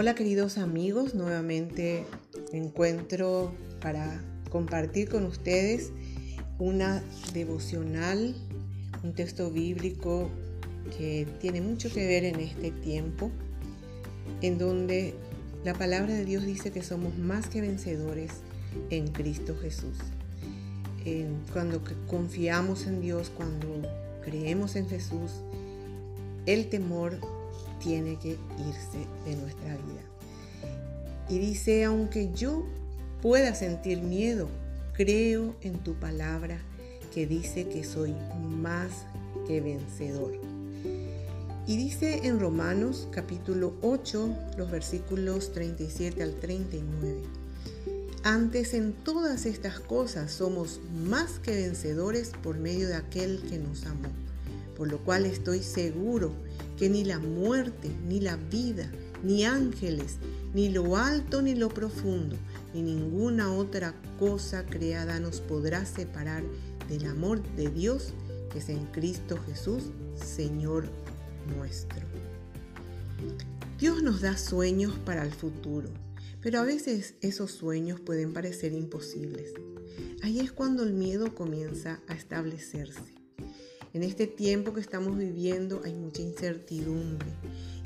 Hola queridos amigos, nuevamente me encuentro para compartir con ustedes una devocional, un texto bíblico que tiene mucho que ver en este tiempo, en donde la palabra de Dios dice que somos más que vencedores en Cristo Jesús. cuando confiamos en Dios, cuando creemos en Jesús, el temor tiene que irse de nuestra vida. Y dice, aunque yo pueda sentir miedo, creo en tu palabra que dice que soy más que vencedor. Y dice en Romanos capítulo 8, los versículos 37 al 39. Antes en todas estas cosas somos más que vencedores por medio de aquel que nos amó, por lo cual estoy seguro que ni la muerte, ni la vida, ni ángeles, ni lo alto, ni lo profundo, ni ninguna otra cosa creada nos podrá separar del amor de Dios que es en Cristo Jesús, Señor nuestro. Dios nos da sueños para el futuro, pero a veces esos sueños pueden parecer imposibles. Ahí es cuando el miedo comienza a establecerse. En este tiempo que estamos viviendo hay mucha incertidumbre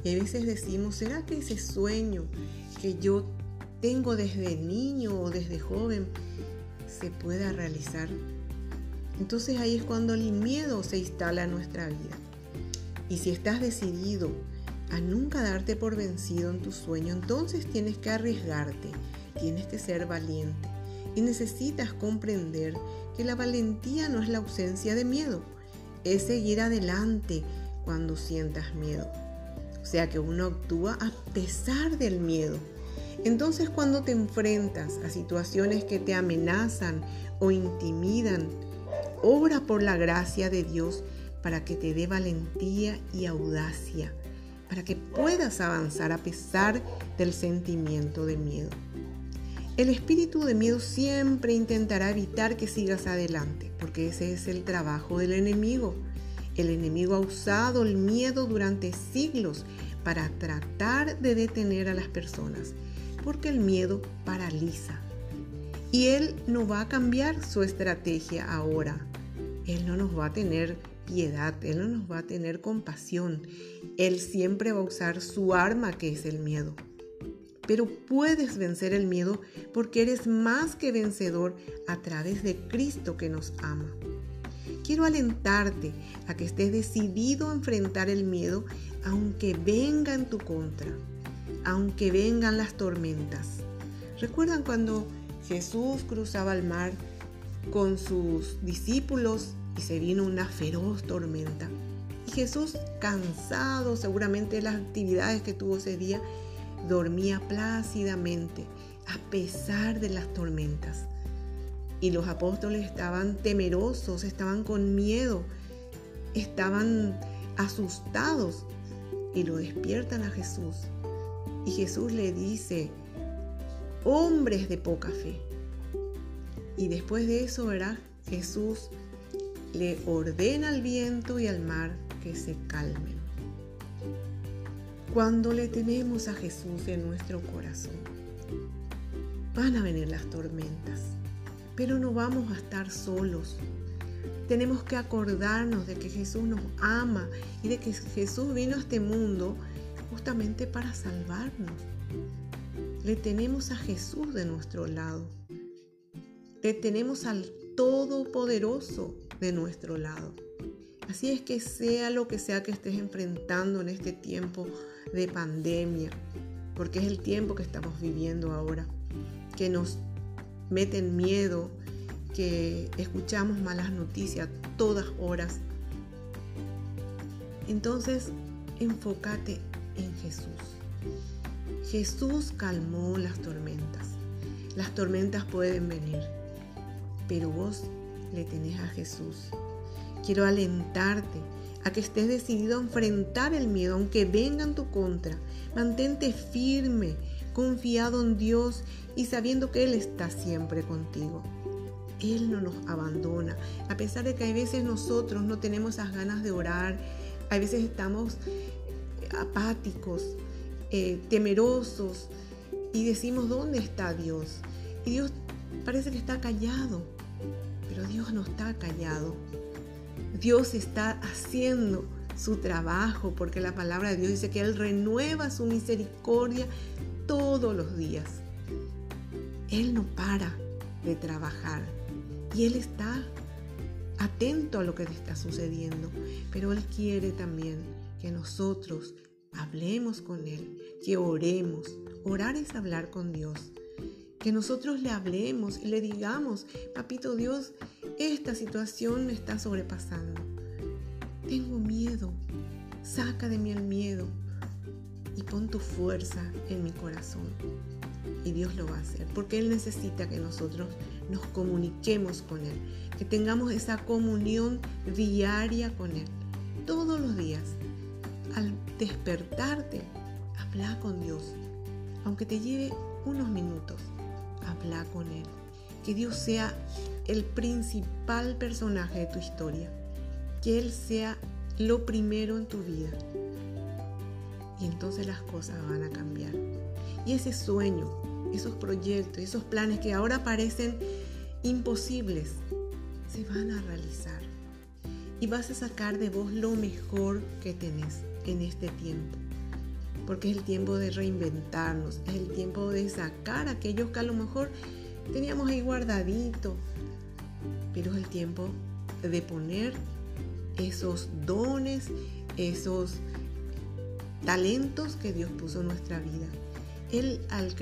y a veces decimos, ¿será que ese sueño que yo tengo desde niño o desde joven se pueda realizar? Entonces ahí es cuando el miedo se instala en nuestra vida. Y si estás decidido a nunca darte por vencido en tu sueño, entonces tienes que arriesgarte, tienes que ser valiente y necesitas comprender que la valentía no es la ausencia de miedo, es seguir adelante cuando sientas miedo. O sea que uno actúa a pesar del miedo. Entonces cuando te enfrentas a situaciones que te amenazan o intimidan, obra por la gracia de Dios para que te dé valentía y audacia, para que puedas avanzar a pesar del sentimiento de miedo. El espíritu de miedo siempre intentará evitar que sigas adelante, porque ese es el trabajo del enemigo. El enemigo ha usado el miedo durante siglos para tratar de detener a las personas, porque el miedo paraliza. Y él no va a cambiar su estrategia ahora. Él no nos va a tener piedad, Él no nos va a tener compasión. Él siempre va a usar su arma que es el miedo pero puedes vencer el miedo porque eres más que vencedor a través de Cristo que nos ama. Quiero alentarte a que estés decidido a enfrentar el miedo aunque venga en tu contra, aunque vengan las tormentas. ¿Recuerdan cuando Jesús cruzaba el mar con sus discípulos y se vino una feroz tormenta? Y Jesús, cansado seguramente de las actividades que tuvo ese día, dormía plácidamente a pesar de las tormentas. Y los apóstoles estaban temerosos, estaban con miedo, estaban asustados y lo despiertan a Jesús. Y Jesús le dice, hombres de poca fe. Y después de eso, verá, Jesús le ordena al viento y al mar que se calmen cuando le tenemos a Jesús en nuestro corazón. Van a venir las tormentas, pero no vamos a estar solos. Tenemos que acordarnos de que Jesús nos ama y de que Jesús vino a este mundo justamente para salvarnos. Le tenemos a Jesús de nuestro lado. Le tenemos al Todopoderoso de nuestro lado. Así es que sea lo que sea que estés enfrentando en este tiempo de pandemia, porque es el tiempo que estamos viviendo ahora, que nos meten miedo, que escuchamos malas noticias todas horas. Entonces, enfócate en Jesús. Jesús calmó las tormentas. Las tormentas pueden venir, pero vos le tenés a Jesús. Quiero alentarte a que estés decidido a enfrentar el miedo, aunque venga en tu contra. Mantente firme, confiado en Dios y sabiendo que Él está siempre contigo. Él no nos abandona, a pesar de que a veces nosotros no tenemos esas ganas de orar, a veces estamos apáticos, eh, temerosos y decimos, ¿dónde está Dios? Y Dios parece que está callado, pero Dios no está callado. Dios está haciendo su trabajo porque la palabra de Dios dice que Él renueva su misericordia todos los días. Él no para de trabajar y Él está atento a lo que está sucediendo, pero Él quiere también que nosotros hablemos con Él, que oremos. Orar es hablar con Dios. Que nosotros le hablemos y le digamos, papito Dios, esta situación me está sobrepasando. Tengo miedo. Saca de mí el miedo y pon tu fuerza en mi corazón. Y Dios lo va a hacer, porque Él necesita que nosotros nos comuniquemos con Él, que tengamos esa comunión diaria con Él, todos los días. Al despertarte, habla con Dios, aunque te lleve unos minutos, habla con Él. Que Dios sea el principal personaje de tu historia, que Él sea lo primero en tu vida. Y entonces las cosas van a cambiar. Y ese sueño, esos proyectos, esos planes que ahora parecen imposibles, se van a realizar. Y vas a sacar de vos lo mejor que tenés en este tiempo. Porque es el tiempo de reinventarnos, es el tiempo de sacar aquellos que a lo mejor teníamos ahí guardadito. Pero es el tiempo de poner esos dones, esos talentos que Dios puso en nuestra vida. Él al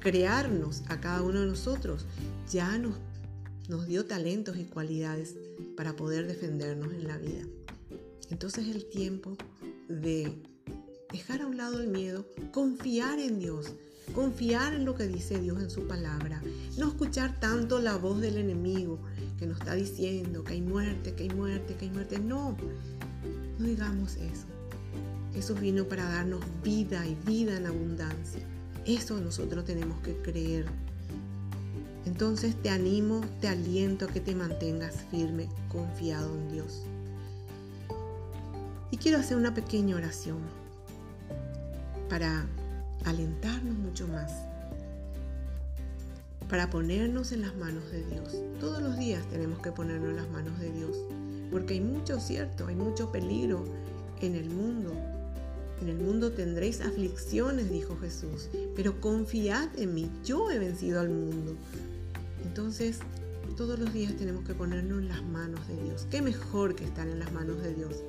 crearnos a cada uno de nosotros ya nos, nos dio talentos y cualidades para poder defendernos en la vida. Entonces es el tiempo de dejar a un lado el miedo, confiar en Dios, confiar en lo que dice Dios en su palabra, no escuchar tanto la voz del enemigo que nos está diciendo que hay muerte, que hay muerte, que hay muerte. No, no digamos eso. Jesús vino para darnos vida y vida en abundancia. Eso nosotros tenemos que creer. Entonces te animo, te aliento a que te mantengas firme, confiado en Dios. Y quiero hacer una pequeña oración para alentarnos mucho más, para ponernos en las manos de Dios. Todos los días tenemos que ponernos en las manos de Dios, porque hay mucho cierto, hay mucho peligro en el mundo, en el mundo tendréis aflicciones, dijo Jesús, pero confiad en mí, yo he vencido al mundo. Entonces, todos los días tenemos que ponernos en las manos de Dios. ¿Qué mejor que estar en las manos de Dios?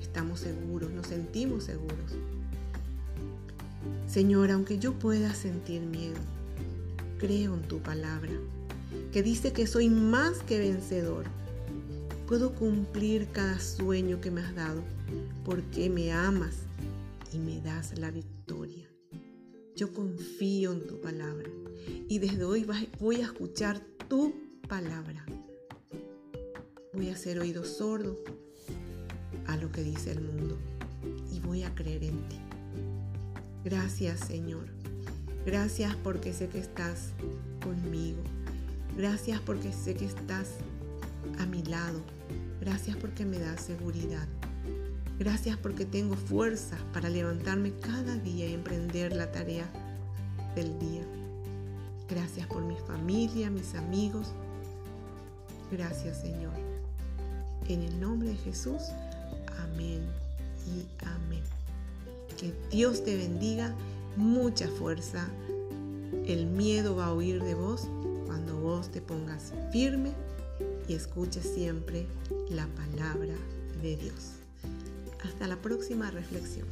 Estamos seguros, nos sentimos seguros. Señor, aunque yo pueda sentir miedo, creo en tu palabra, que dice que soy más que vencedor. Puedo cumplir cada sueño que me has dado, porque me amas y me das la victoria. Yo confío en tu palabra y desde hoy voy a escuchar tu palabra. Voy a ser oído sordo a lo que dice el mundo y voy a creer en ti. Gracias Señor. Gracias porque sé que estás conmigo. Gracias porque sé que estás a mi lado. Gracias porque me das seguridad. Gracias porque tengo fuerza para levantarme cada día y emprender la tarea del día. Gracias por mi familia, mis amigos. Gracias Señor. En el nombre de Jesús, amén y amén. Que Dios te bendiga, mucha fuerza. El miedo va a huir de vos cuando vos te pongas firme y escuches siempre la palabra de Dios. Hasta la próxima reflexión.